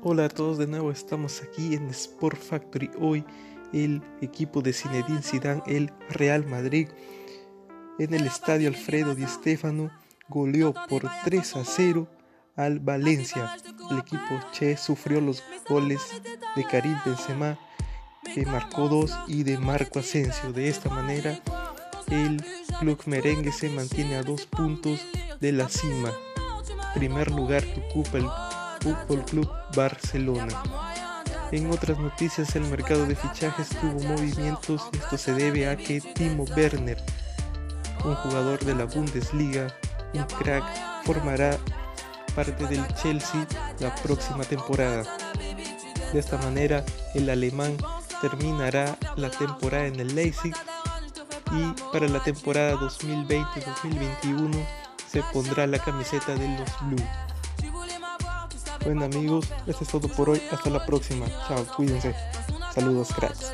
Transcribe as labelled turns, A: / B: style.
A: Hola a todos de nuevo, estamos aquí en Sport Factory. Hoy el equipo de Zinedine Zidane, el Real Madrid, en el estadio Alfredo Di Stéfano, goleó por 3 a 0 al Valencia. El equipo Che sufrió los goles de Karim Benzema, que marcó dos, y de Marco Asensio. De esta manera, el club merengue se mantiene a dos puntos de la cima. Primer lugar que ocupa el Fútbol Club Barcelona. En otras noticias, el mercado de fichajes tuvo movimientos. Esto se debe a que Timo Werner, un jugador de la Bundesliga, un crack, formará parte del Chelsea la próxima temporada. De esta manera, el alemán terminará la temporada en el Leipzig y para la temporada 2020-2021 se pondrá la camiseta de los Blue. Bueno amigos, esto es todo por hoy. Hasta la próxima. Chao, cuídense. Saludos, cracks.